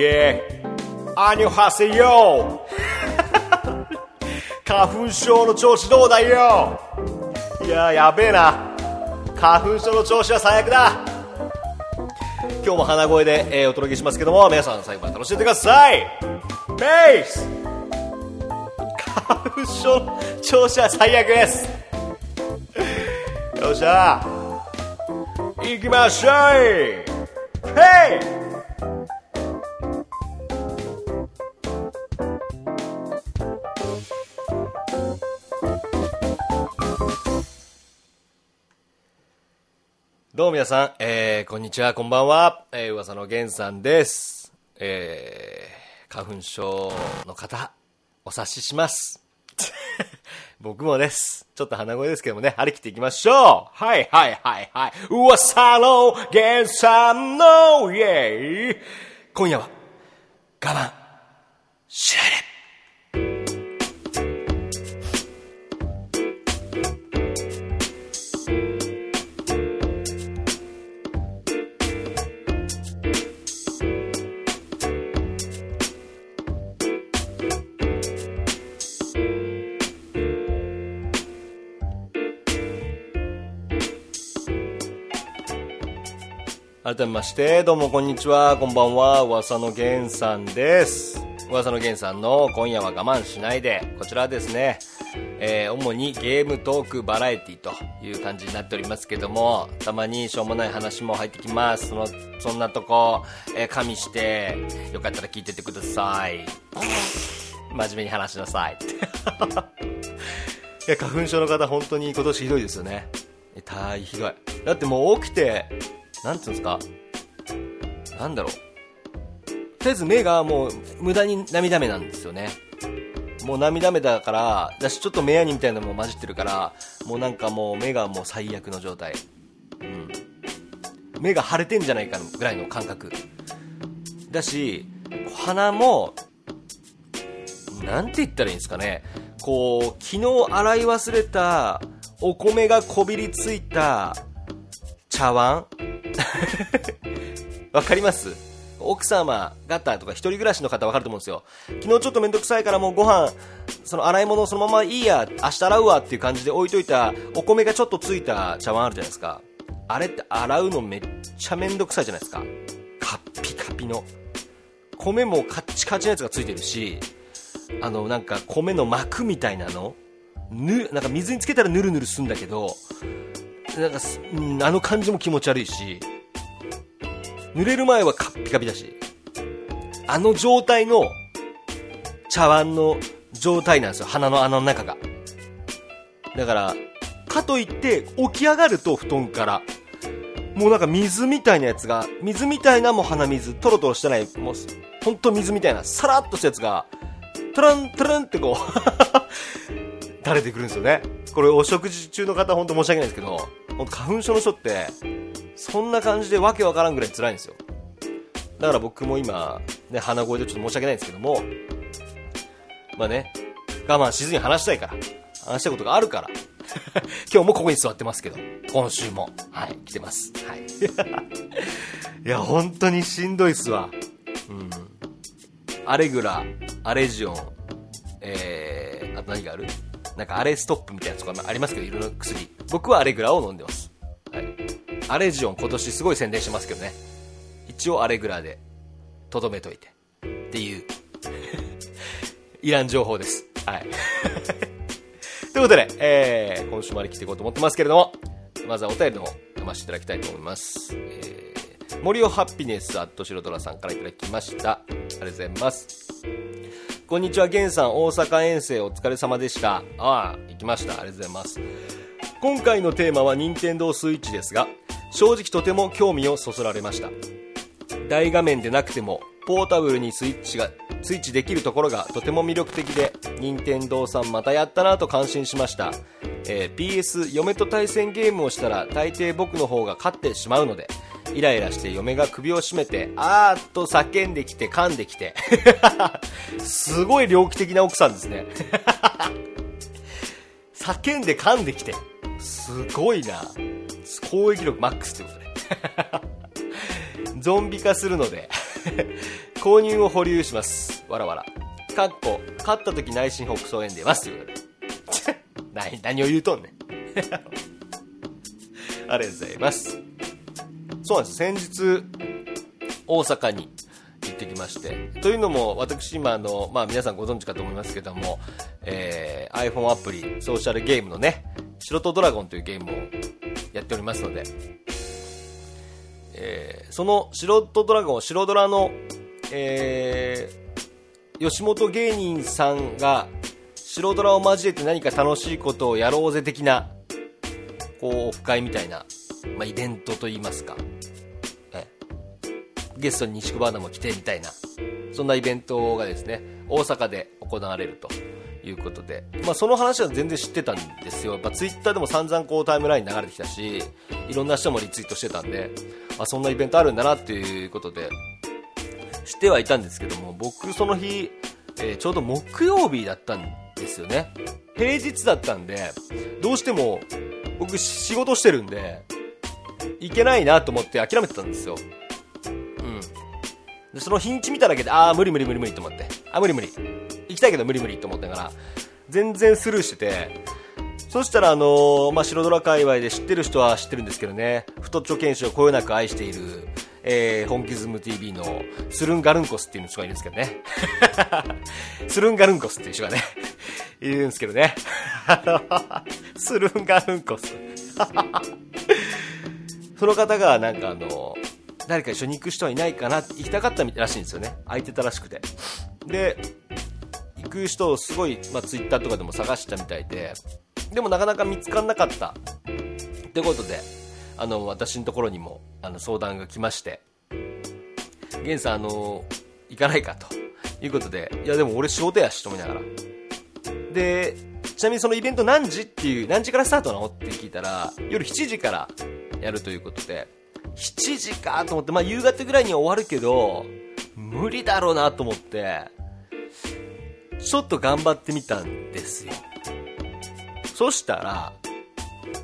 えアニョハセヨ花粉症の調子どうだよ?いややべえな.花粉症の調子は最悪だ.今日も鼻声で、えーお届けしますけども皆さん最後まで楽しんでください.ベース花粉症の調子は最悪です.よっしゃ。行きましょうヘイどうも皆さん、えー、こんにちは、こんばんは、えー、噂の源さんです。えー、花粉症の方、お察しします。僕もです。ちょっと鼻声ですけどもね、張り切っていきましょうはいはいはいはい。噂の源さんのイェイ今夜は、我慢しない改めまして、どうもこんにちは、こんばんは、噂の源さんです。噂の源さんの今夜は我慢しないで、こちらですね、えー主にゲームトークバラエティという感じになっておりますけども、たまにしょうもない話も入ってきます。その、そんなとこ、えー加味して、よかったら聞いててください。真面目に話しなさい。いや、花粉症の方本当に今年ひどいですよね。えたいひどい。だってもう起きて、なんていうんですかなんだろう。とりあえず目がもう無駄に涙目なんですよね。もう涙目だから、だしちょっと目やにみたいなのも混じってるから、もうなんかもう目がもう最悪の状態。うん。目が腫れてんじゃないかぐらいの感覚。だし、鼻も、なんて言ったらいいんですかね。こう、昨日洗い忘れたお米がこびりついた茶碗 わかります？奥様方とか一人暮らしの方わかると思うんですよ。昨日ちょっとめんどくさいからもうご飯、その洗い物そのままいいや、明日洗うわっていう感じで置いといたお米がちょっとついた茶碗あるじゃないですか。あれって洗うのめっちゃめんどくさいじゃないですか。カッピカピの。米もカッチカチのやつがついてるし、あの、なんか米の膜みたいなの？ぬ、なんか水につけたらヌルヌルすんだけど、なんか、うんあの感じも気持ち悪いし、濡れる前はカッピカピだし、あの状態の茶碗の状態なんですよ、鼻の穴の中が。だから、かといって起き上がると布団から、もうなんか水みたいなやつが、水みたいなもう鼻水、トロトロしてない、もう、ほんと水みたいな、さらっとしたやつが、トラントランってこう、垂れてくるんですよね。これお食事中の方ほんと申し訳ないですけど、ほんと花粉症の人って、そんな感じでわけわからんぐらい辛いんですよ。だから僕も今、ね、鼻声でちょっと申し訳ないんですけども、まあね、我慢しずに話したいから、話したいことがあるから、今日もここに座ってますけど、今週も、はい、来てます。はい。いや、本当にしんどいっすわ。うん。アレグラ、アレジオン、えー、あと何がある？なんかアレストップみたいなやつとかありますけど、いろいろ薬。僕はアレグラを飲んでます。はい。アレジオン今年すごい宣伝してますけどね。一応アレグラで、とどめといて。っていう、いらん情報です。はい。ということで、えー、今週まで来ていこうと思ってますけれども、まずはお便りの方、読ませていただきたいと思います。えー、森尾ハッピネスアットシロドラさんからいただきました。ありがとうございます。こんにちは、ゲンさん、大阪遠征お疲れ様でした。ああ、行きました。ありがとうございます。今回のテーマは任天堂スイッチですが、正直とても興味をそそられました。大画面でなくても、ポータブルにスイッチが、スイッチできるところがとても魅力的で、任天堂さんまたやったなと感心しました。えー PS、嫁と対戦ゲームをしたら大抵僕の方が勝ってしまうので、イライラして嫁が首を絞めて、あーっと叫んできて噛んできて。すごい猟奇的な奥さんですね。叫んで噛んできて。すごいな。攻撃力マックスってことね。ゾンビ化するので購入を保留しますわらわらかっこ勝った時内心北総園出ますということで何何を言うとんねんありがとうございますそうなんです。先日大阪に行ってきまして。というのも私今あの、まあ、皆さんご存知かと思いますけども、えー、iPhone アプリソーシャルゲームのね白とドラゴンというゲームをやっておりますので、えー、その白とドラゴン白ドラの、えー、吉本芸人さんが白ドラを交えて何か楽しいことをやろうぜ的なこうオフ会みたいな、まあ、イベントといいますか。ゲストに西久バーナも来てみたいな、そんなイベントがですね、大阪で行われるということで、まあ、その話は全然知ってたんですよ。やっぱツイッターでも散々こうタイムライン流れてきたし、いろんな人もリツイートしてたんで、あ、そんなイベントあるんだなっていうことで、知ってはいたんですけども、僕その日、えー、ちょうど木曜日だったんですよね。平日だったんで、どうしても僕仕事してるんで、行けないなと思って諦めてたんですよ。で、その日にち見ただけで、ああ、無理無理無理無理と思って。あ、無理無理。行きたいけど無理無理と思ってから、全然スルーしてて、そしたらあのー、まあ、白ドラ界隈で知ってる人は知ってるんですけどね、太っちょ剣士をこよなく愛している、えー、本気ズム TV のスルンガルンコスっていう人がいるんですけどね。スルンガルンコスっていう人がね、いるんですけどね。スルンガルンコス。その方がなんかあの、誰か一緒に行く人はいないかな行きたかったらしいんですよね。空いてたらしくて。で行く人をすごい、まあ、ツイッターとかでも探したみたいで。でもなかなか見つからなかったってことであの私のところにもあの相談が来まして。源さんあの行かないかということで。いやでも俺仕事やしと思いながら。でちなみにそのイベント何時っていう何時からスタートなのって聞いたら夜7時からやるということで。7時かと思って、まあ、夕方ぐらいには終わるけど、無理だろうなと思って、ちょっと頑張ってみたんですよ。そしたら、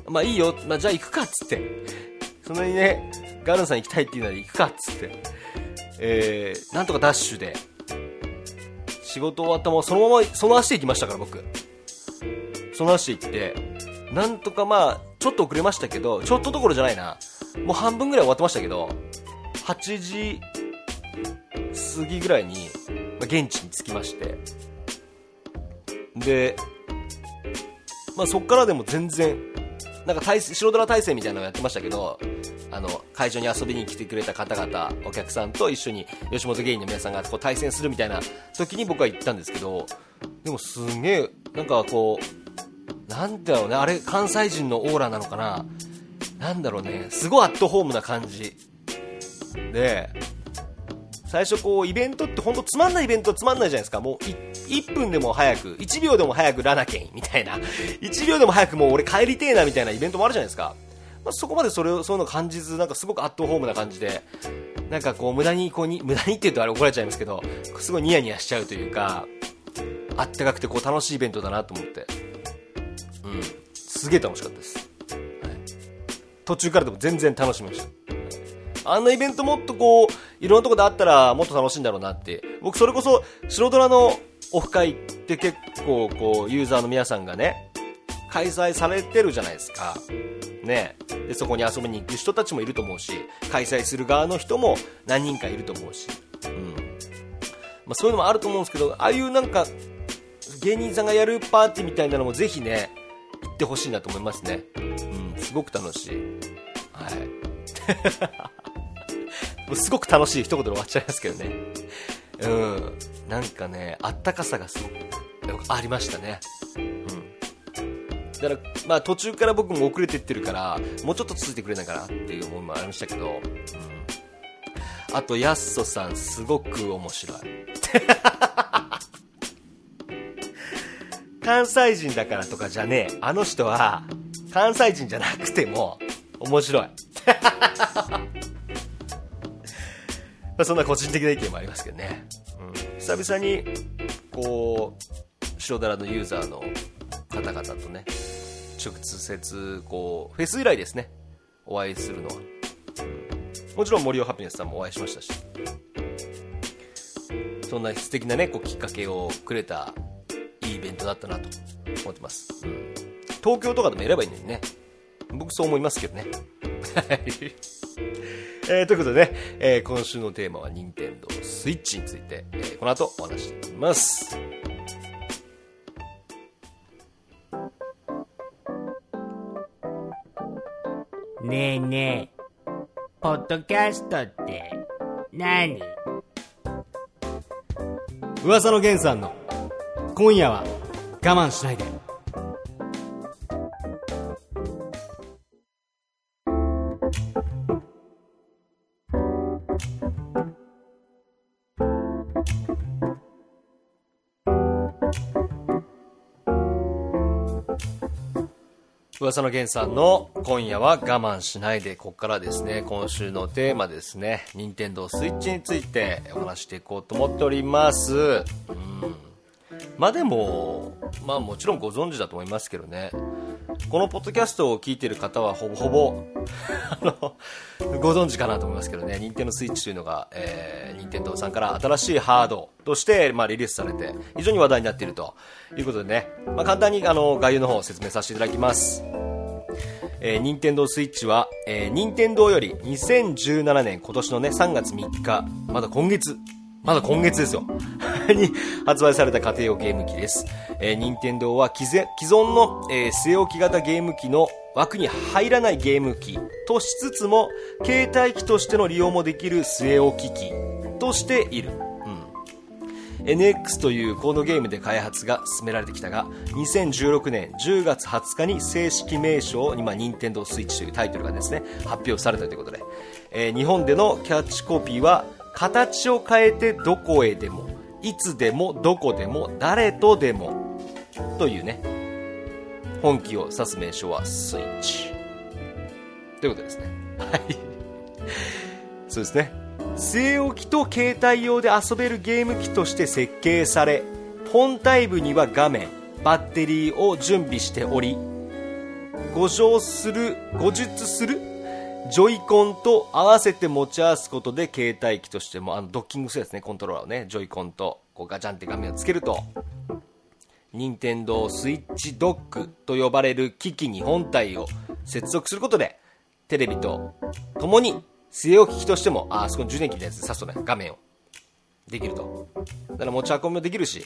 まあいいよ、まあ、じゃあ行くかっつって、そんなにね、ガルンさん行きたいって言うなら行くかっつって、えー、なんとかダッシュで、仕事終わったもそのまま、その足で行きましたから僕。その足で行って、なんとかまあ、ちょっと遅れましたけど、ちょっとどころじゃないな。もう半分ぐらい終わってましたけど、8時過ぎぐらいに、ま、現地に着きまして、で、まあ、そっからでも全然、なんか対白ドラ対戦みたいなのをやってましたけど、あの、会場に遊びに来てくれた方々、お客さんと一緒に吉本芸人の皆さんがこう対戦するみたいな時に僕は行ったんですけど、でもすげえ、なんかこう、なんだろうね、あれ関西人のオーラなのかな。なんだろうね、すごいアットホームな感じ。で、最初こう、イベントって本当つまんないイベントつまんないじゃないですか。もう1分でも早く、1秒でも早くラナケンみたいな。1秒でも早くもう俺帰りてえなみたいなイベントもあるじゃないですか。まあ、そこまでそれを、そういうの感じず、なんかすごくアットホームな感じで、なんかこう、無駄にこうに、無駄にって言うとあれ怒られちゃいますけど、すごいニヤニヤしちゃうというか、あったかくてこう楽しいイベントだなと思って。うん。すげえ楽しかったです。途中からでも全然楽しみました。あんなイベントもっとこう、いろんなとこであったらもっと楽しいんだろうなって。僕それこそ、白ドラのオフ会って結構こう、ユーザーの皆さんがね、開催されてるじゃないですか。ねで、そこに遊びに行く人たちもいると思うし、開催する側の人も何人かいると思うし。うん。まあそういうのもあると思うんですけど、ああいうなんか、芸人さんがやるパーティーみたいなのもぜひね、ってほしいなと思いますね。すごく楽しい。はい。すごく楽しい一言で終わっちゃいますけどね。うん。なんかね、あったかさがすごくありましたね。うん。だから、まあ途中から僕も遅れてってるから、もうちょっと続いてくれないかなっていう思いもありましたけど、うん。あと、やっそさん、すごく面白い。関西人だからとかじゃねえ。あの人は、関西人じゃなくても、面白い。まそんな個人的な意見もありますけどね。うん、久々に、こう、白ダラのユーザーの方々とね、直接、こう、フェス以来ですね、お会いするのは。もちろん森尾ハピネスさんもお会いしましたし。そんな素敵なね、こうきっかけをくれたいいイベントだったなと思ってます。うん、東京とかでもやればいいのにね。僕そう思いますけどね。えー、ということでね、えー、今週のテーマは任天堂 switch について、えー、この後お話していきます。ねえねえ、ポッドキャストって何？噂の源さんの今夜は我慢しないで。噂の源さんの今夜は我慢しないで、ここからですね、今週のテーマですね、任天堂スイッチについてお話していこうと思っております。うん。まあでも、まあもちろんご存知だと思いますけどね、このポッドキャストを聞いてる方はほぼほぼ あの、ご存知かなと思いますけどね、任天堂スイッチというのが、えー、任天堂さんから新しいハードとして、まあ、リリースされて、非常に話題になっているということでね、まあ、簡単にあの概要の方を説明させていただきます。えー、任天堂スイッチは、えー、任天堂より2017年今年のね、3月3日、まだ今月、まだ今月ですよ。に発売された家庭用ゲーム機です。えー、任天堂は既存の、えー、据え置き型ゲーム機の枠に入らないゲーム機としつつも、携帯機としての利用もできる据え置き機としている。NX というコードゲームで開発が進められてきたが2016年10月20日に正式名称を今任天堂スイッチというタイトルがですね発表されたということで、えー、日本でのキャッチコピーは形を変えてどこへでもいつでもどこでも誰とでもというね本気を指す名称はスイッチ。ということですね。はい。そうですね。据え置きと携帯用で遊べるゲーム機として設計され本体部には画面バッテリーを準備しており誤乗する誤述するジョイコンと合わせて持ち合わすことで携帯機としてもあのドッキングするやつねコントローラーをねジョイコンとこうガチャンって画面をつけると。任天堂スイッチドックと呼ばれる機器に本体を接続することでテレビと共に据え置き機としても、あ、そこに充電器のやつで挿す。とね、画面を。できると。だから持ち運びもできるし、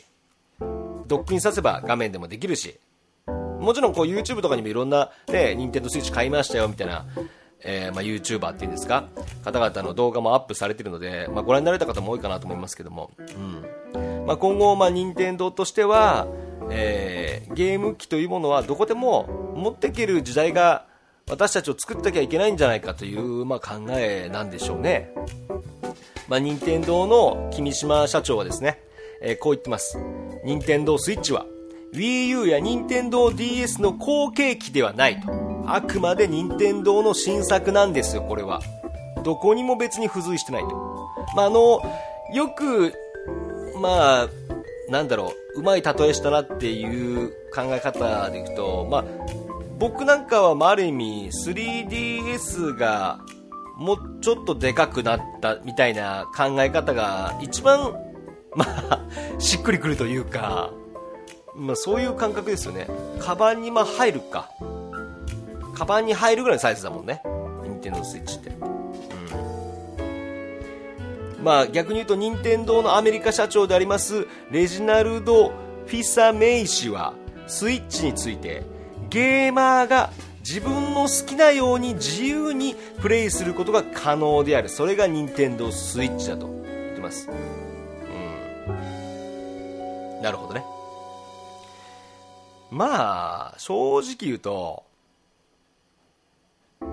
ドックに挿せば画面でもできるし、もちろんこう YouTube とかにもいろんなね、任天堂スイッチ買いましたよみたいな、えー、まあ YouTuber っていうんですか、方々の動画もアップされているので、まあご覧になれた方も多いかなと思いますけども、うん。まあ今後、まあ任天堂としては、えー、ゲーム機というものはどこでも持っていける時代が私たちを作ってなきゃいけないんじゃないかという、まあ、考えなんでしょうね。まあ、任天堂の君島社長はですね、えー、こう言ってます。任天堂スイッチは Wii U や任天堂 DS の後継機ではないと。あくまで任天堂の新作なんですよ、これは。どこにも別に付随してないと。まあ、あの、よく、まあ、なんだろう、うまい例えしたなっていう考え方でいくと、まあ、僕なんかは、まあ、ある意味 3DS がもうちょっとでかくなったみたいな考え方が一番、まあ、しっくりくるというか、まあ、そういう感覚ですよね。カバンにま入るか。カバンに入るぐらいのサイズだもんね。任天堂スイッチって。うん。まあ逆に言うと任天堂のアメリカ社長でありますレジナルド・フィサメイ氏はスイッチについてゲーマーが自分の好きなように自由にプレイすることが可能であるそれが任天堂スイッチだと言ってますうんなるほどねまあ正直言うと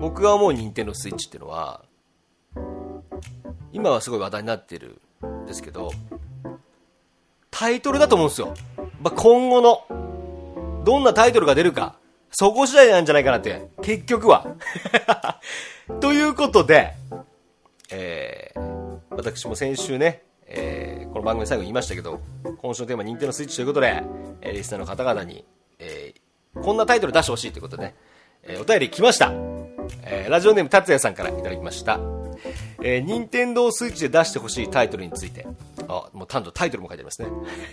僕が思う任天堂スイッチっていうのは今はすごい話題になってるんですけどタイトルだと思うんですよ、まあ、今後のどんなタイトルが出るかそこ次第なんじゃないかなって、結局は。ということで、えー、私も先週ね、えー、この番組最後に言いましたけど、今週のテーマ、任天堂スイッチということで、えー、リスナーの方々に、えー、こんなタイトル出してほしいということでね、えー、お便り来ました。えー、ラジオネーム達也さんからいただきました。えー、任天堂スイッチで出してほしいタイトルについて、あ、もう単とタイトルも書いてありますね。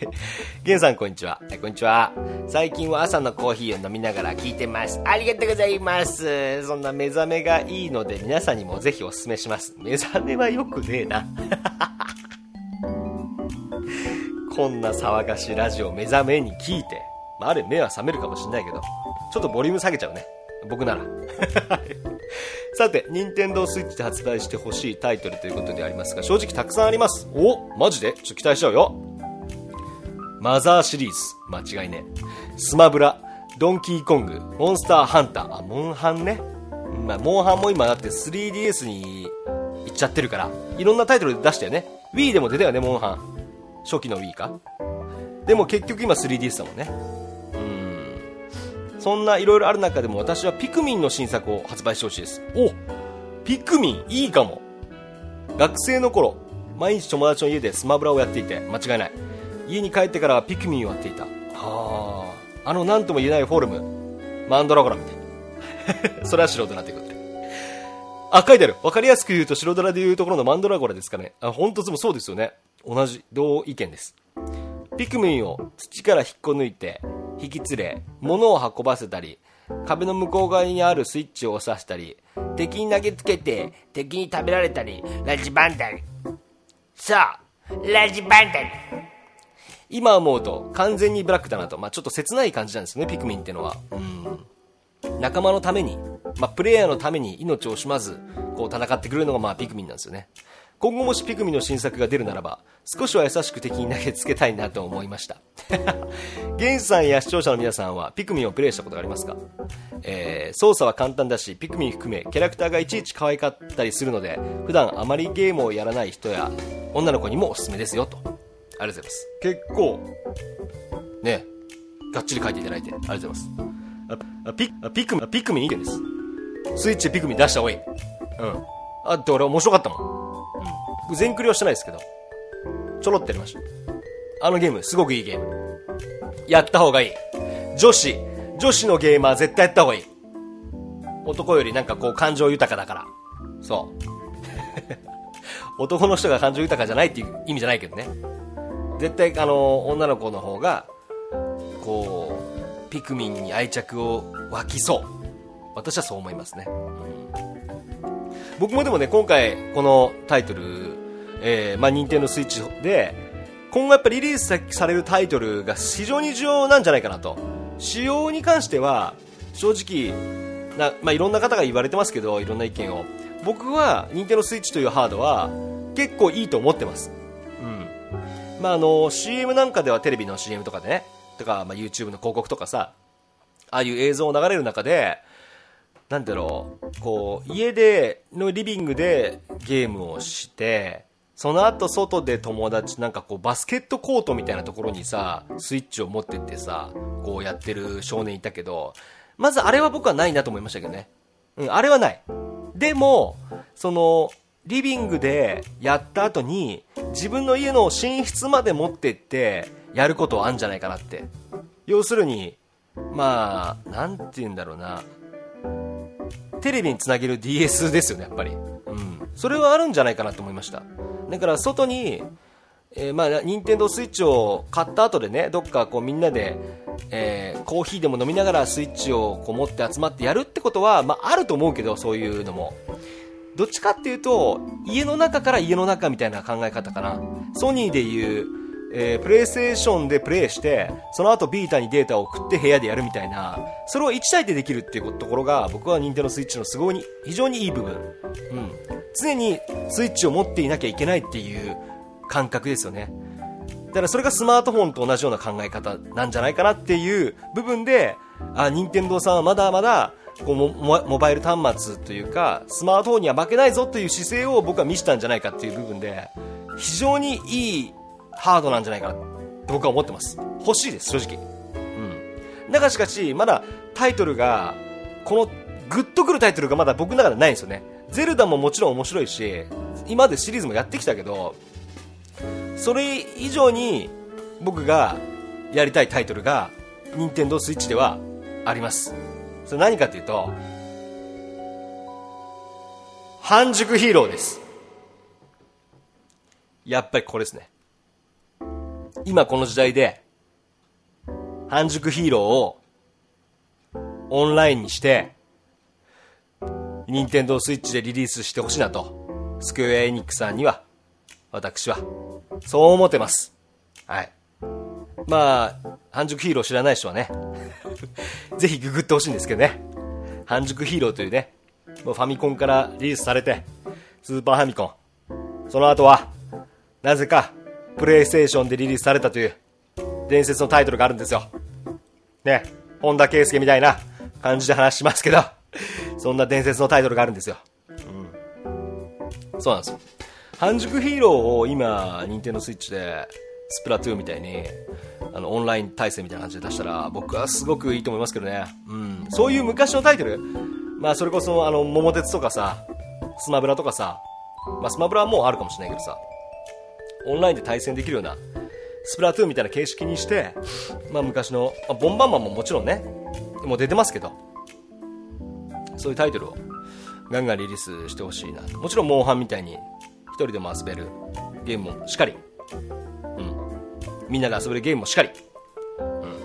ゲンさんこんにちは。こんにちは。最近は朝のコーヒーを飲みながら聞いてます。ありがとうございます。そんな目覚めがいいので皆さんにもぜひお勧めします。目覚めはよくねえな。こんな騒がしいラジオ目覚めに聞いて、まあ、あれ目は覚めるかもしんないけど、ちょっとボリューム下げちゃうね。僕なら。さて、任天堂スイッチで発売してほしいタイトルということでありますが、正直たくさんあります。おマジで？ちょっと期待しちゃうよ。マザーシリーズ。間違いね。スマブラ、ドンキーコング、モンスターハンター。あ、モンハンね。まあ、モンハンも今だって 3DS に行っちゃってるから、いろんなタイトル出したよね。Wii でも出たよね、モンハン。初期の Wii か。でも結局今 3DS だもんね。そんないろいろある中でも私はピクミンの新作を発売してほしいです。おピクミンいいかも学生の頃、毎日友達の家でスマブラをやっていて、間違いない。家に帰ってからはピクミンをやっていた。はあ。あの何とも言えないフォルム。マンドラゴラみたいな。それは素人になってことで。あ、書いてある。わかりやすく言うと白ドラで言うところのマンドラゴラですかね。あ、本当でもそうですよね。同じ、同意見です。ピクミンを土から引っこ抜いて、引き連れ、物を運ばせたり、壁の向こう側にあるスイッチを押させたり、敵に投げつけて敵に食べられたり、ラジバンダリ。そう、ラジバンダリ。今思うと完全にブラックだなと、まあ、ちょっと切ない感じなんですね、ピクミンってのは。うん。仲間のために、まあ、プレイヤーのために命を惜しまず、こう戦ってくれるのがまあピクミンなんですよね。今後もしピクミンの新作が出るならば、少しは優しく敵に投げつけたいなと思いました。ゲンさんや視聴者の皆さんはピクミンをプレイしたことがありますか？えー、操作は簡単だし、ピクミン含めキャラクターがいちいち可愛かったりするので、普段あまりゲームをやらない人や女の子にもおすすめですよと。ありがとうございます。結構、ね、がっちり書いていただいて、ありがとうございます。あピピクミン、ピクミンいい点です。スイッチでピクミン出した方がいい。うん。あって俺面白かったもん。全クリはしてないですけど、ちょろってやりました。あのゲーム、すごくいいゲーム。やった方がいい。女子、女子のゲーマー絶対やった方がいい。男よりなんかこう感情豊かだから。そう。男の人が感情豊かじゃないっていう意味じゃないけどね。絶対あの、女の子の方が、こう、ピクミンに愛着を湧きそう。私はそう思いますね。うん僕もでもね、今回、このタイトル、えー、まあ、任天堂スイッチで、今後やっぱりリリースされるタイトルが非常に重要なんじゃないかなと。仕様に関しては、正直、な、まあ、いろんな方が言われてますけど、いろんな意見を。僕は、任天堂スイッチというハードは、結構いいと思ってます。うん。まあ、あの、CM なんかではテレビの CM とかでね、とか、まあ、YouTube の広告とかさ、ああいう映像を流れる中で、なんだろう、こう、家で、のリビングでゲームをして、その後外で友達なんかこうバスケットコートみたいなところにさ、スイッチを持ってってさ、こうやってる少年いたけど、まずあれは僕はないなと思いましたけどね。うん、あれはない。でも、その、リビングでやった後に、自分の家の寝室まで持ってって、やることはあるんじゃないかなって。要するに、まあ、なんて言うんだろうな。テレビにつなげる DS ですよね、やっぱり。うん。それはあるんじゃないかなと思いました。だから外に、えー、まあ、任天堂スイッチを買った後でね、どっかこうみんなで、えー、コーヒーでも飲みながらスイッチをこう持って集まってやるってことは、まあ、あると思うけど、そういうのも。どっちかっていうと、家の中から家の中みたいな考え方かな。ソニーでいう、えー、プレイステーションでプレイして、その後ビータにデータを送って部屋でやるみたいな、それを1対でできるっていうところが、僕は任天堂スイッチのすごいに、非常にいい部分。うん。常にスイッチを持っていなきゃいけないっていう感覚ですよね。だからそれがスマートフォンと同じような考え方なんじゃないかなっていう部分で、あ、任天堂さんはまだまだ、こうモモバイル端末というか、スマートフォンには負けないぞという姿勢を僕は見せたんじゃないかっていう部分で、非常にいいハードなんじゃないかなって僕は思ってます。欲しいです、正直。うん。だがしかし、まだタイトルが、このグッとくるタイトルがまだ僕の中でないんですよね。ゼルダももちろん面白いし、今までシリーズもやってきたけど、それ以上に僕がやりたいタイトルが、任天堂スイッチではあります。それ何かというと、半熟ヒーローです。やっぱりこれですね。今この時代で、半熟ヒーローをオンラインにして、任天堂スイッチでリリースしてほしいなと、スクエアエニックさんには、私は、そう思ってます。はい。まあ、半熟ヒーロー知らない人はね、ぜひググってほしいんですけどね。半熟ヒーローというね、もうファミコンからリリースされて、スーパーファミコン。その後は、なぜか、プレイステーションでリリースされたという、伝説のタイトルがあるんですよ。ね、本田圭佑みたいな感じで話しますけど、そんな伝説のタイトルがあるんですよ。うん。そうなんですよ。半熟ヒーローを今、任天堂スイッチで、スプラトゥーンみたいに、あの、オンライン対戦みたいな感じで出したら、僕はすごくいいと思いますけどね。うん。そういう昔のタイトル、まあ、それこそ、あの、桃鉄とかさ、スマブラとかさ、まあ、スマブラはもうあるかもしれないけどさ、オンラインで対戦できるような、スプラトゥーンみたいな形式にして、まあ、昔の、まあ、ボンバンマンももちろんね、もう出てますけど、そういうタイトルをガンガンリリースしてほしいな。もちろん、モンハンみたいに、一人でも遊べるゲームもしっかり、うん。みんなで遊べるゲームもしっかり、うん。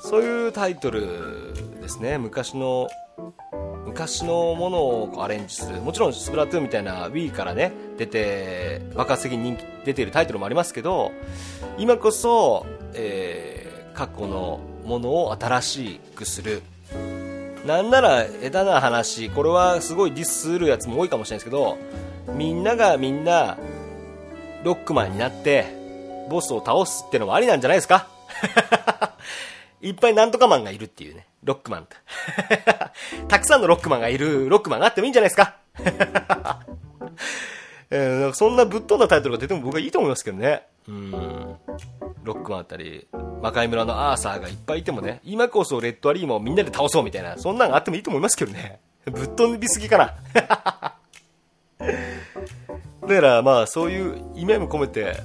そういうタイトルですね。昔の昔のものをアレンジする。もちろんスプラトゥーンみたいな Wii からね出て爆発的に人気出ているタイトルもありますけど今こそ、えー、過去のものを新しくする。なんなら下手な話これはすごいディスするやつも多いかもしれないですけどみんながみんなロックマンになってボスを倒すってのもありなんじゃないですか？いっぱいなんとかマンがいるっていうね。ロックマン。たくさんのロックマンがいるロックマンがあってもいいんじゃないですか えー、そんなぶっ飛んだタイトルが出ても僕はいいと思いますけどね。うん。ロックマンあったり、魔界村のアーサーがいっぱいいてもね、今こそレッドアリーマをみんなで倒そうみたいな、そんなんがあってもいいと思いますけどね。ぶっ飛びすぎかな。だからまあそういう意味も込めて、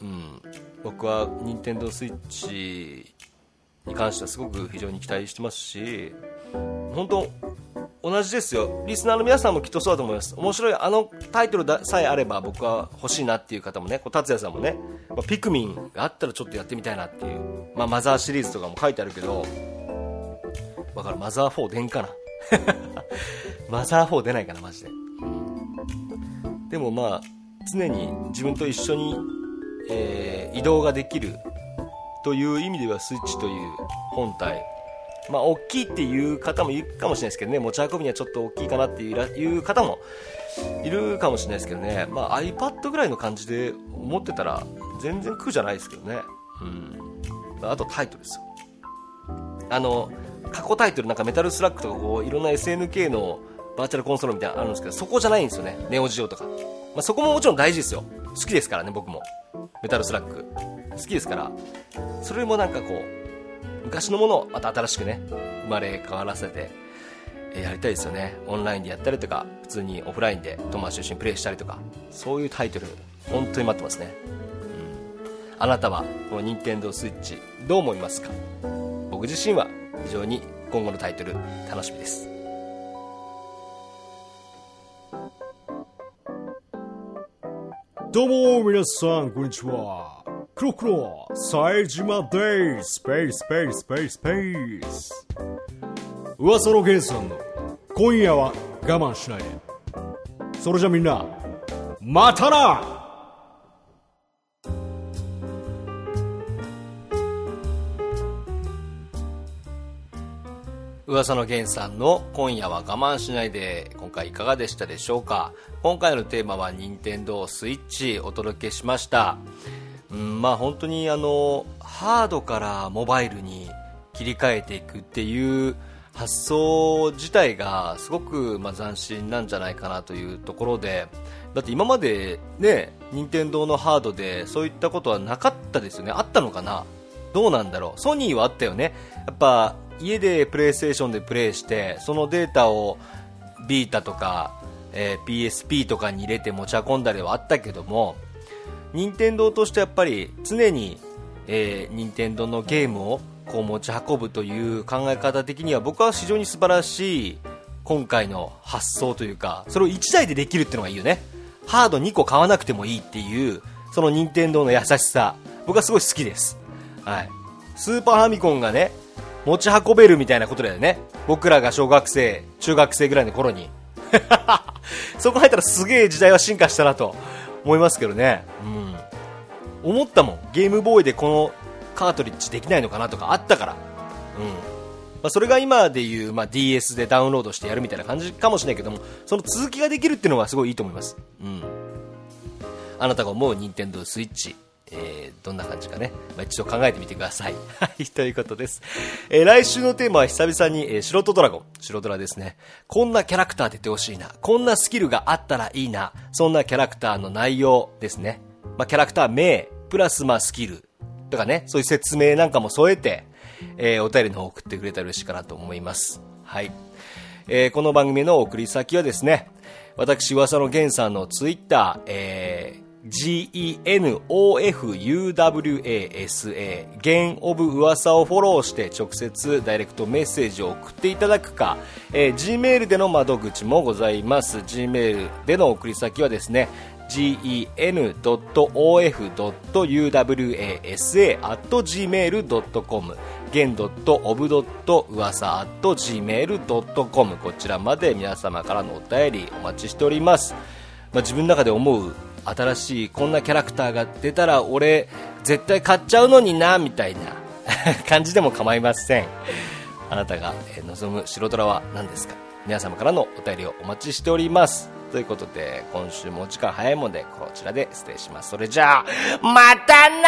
うん、僕は任天堂スイッチに関してはすごく非常に期待してますし本当同じですよ。リスナーの皆さんもきっとそうだと思います。面白いあのタイトルさえあれば僕は欲しいなっていう方もねこう達也さんもね、まあ、ピクミンがあったらちょっとやってみたいなっていう、まあ、マザーシリーズとかも書いてあるけどだからマザー4出んかな？マザー4出ないかなマジで。でもまあ常に自分と一緒に、えー、移動ができるという意味ではスイッチという本体まあ、大きいっていう方もいるかもしれないですけどね、持ち運ぶにはちょっと大きいかなっていう方もいるかもしれないですけどね、まあ、iPad ぐらいの感じで思ってたら全然苦じゃないですけどね。うん。あとタイトルですよ。あの、過去タイトルなんかメタルスラックとかこういろんな SNK のバーチャルコンソールみたいなのあるんですけど、そこじゃないんですよね。ネオジオとか。まあ、そこももちろん大事ですよ。好きですからね、僕も。メタルスラック。好きですから。それもなんかこう、昔のものをまた新しくね、生まれ変わらせて、えやりたいですよね。オンラインでやったりとか、普通にオフラインで友達と一緒にプレイしたりとか、そういうタイトル、本当に待ってますね。うん。あなたは、この任天堂 switch どう思いますか？僕自身は非常に今後のタイトル楽しみです。どうも皆さん、こんにちは。クロクロ、冴島です。スペース、ペース、ペース、スペース。噂の源さんの、今夜は我慢しないで。それじゃみんな、またな噂の源さんの今夜は我慢しないで今回いかがでしたでしょうか？今回のテーマは任天堂スイッチお届けしましたうんまあ、本当にあのハードからモバイルに切り替えていくっていう発想自体がすごくまあ斬新なんじゃないかなというところでだって今までね任天堂のハードでそういったことはなかったですよね。あったのかな？どうなんだろう？ソニーはあったよね。やっぱ家でプレイステーションでプレイしてそのデータをビータとか、えー、PSP とかに入れて持ち運んだりはあったけども任天堂としてやっぱり常に、えー、任天堂のゲームをこう持ち運ぶという考え方的には僕は非常に素晴らしい今回の発想というかそれを1台でできるっていうのがいいよねハード2個買わなくてもいいっていうその任天堂の優しさ、僕はすごい好きです。はい。スーパーファミコンがね、持ち運べるみたいなことだよね。僕らが小学生、中学生ぐらいの頃に。そこ入ったらすげえ時代は進化したなと思いますけどね。うん。思ったもん。ゲームボーイでこのカートリッジできないのかなとかあったから。うん。まあ、それが今でいう、まあ、DS でダウンロードしてやるみたいな感じかもしれないけども、その続きができるっていうのがすごいいいと思います。うん。あなたが思う任天堂スイッチ、えー、どんな感じかね、まあ、一度考えてみてください。はい、ということです。えー、来週のテーマは久々に、えー、素人ドラゴン、白ドラですね。こんなキャラクター出てほしいな、こんなスキルがあったらいいな、そんなキャラクターの内容ですね。まあ、キャラクター名、プラスまあスキルとかね、そういう説明なんかも添えて、えー、お便りの方送ってくれたら嬉しいかなと思います。はい。えー、この番組の送り先はですね、私、噂の源さんのツイッター、えー、genofuwasa 弦オブ噂をフォローして直接ダイレクトメッセージを送っていただくか、えー、Gmail での窓口もございます Gmail での送り先はですね gen.of.uwasa.gmail.com 弦 .of. 噂 .gmail.com こちらまで皆様からのお便りお待ちしております、まあ、自分の中で思う新しいこんなキャラクターが出たら俺絶対買っちゃうのになみたいな 感じでも構いません。あなたが望む白虎は何ですか？皆様からのお便りをお待ちしております。ということで今週もお時間早いもんでこちらで失礼します。それじゃあまたな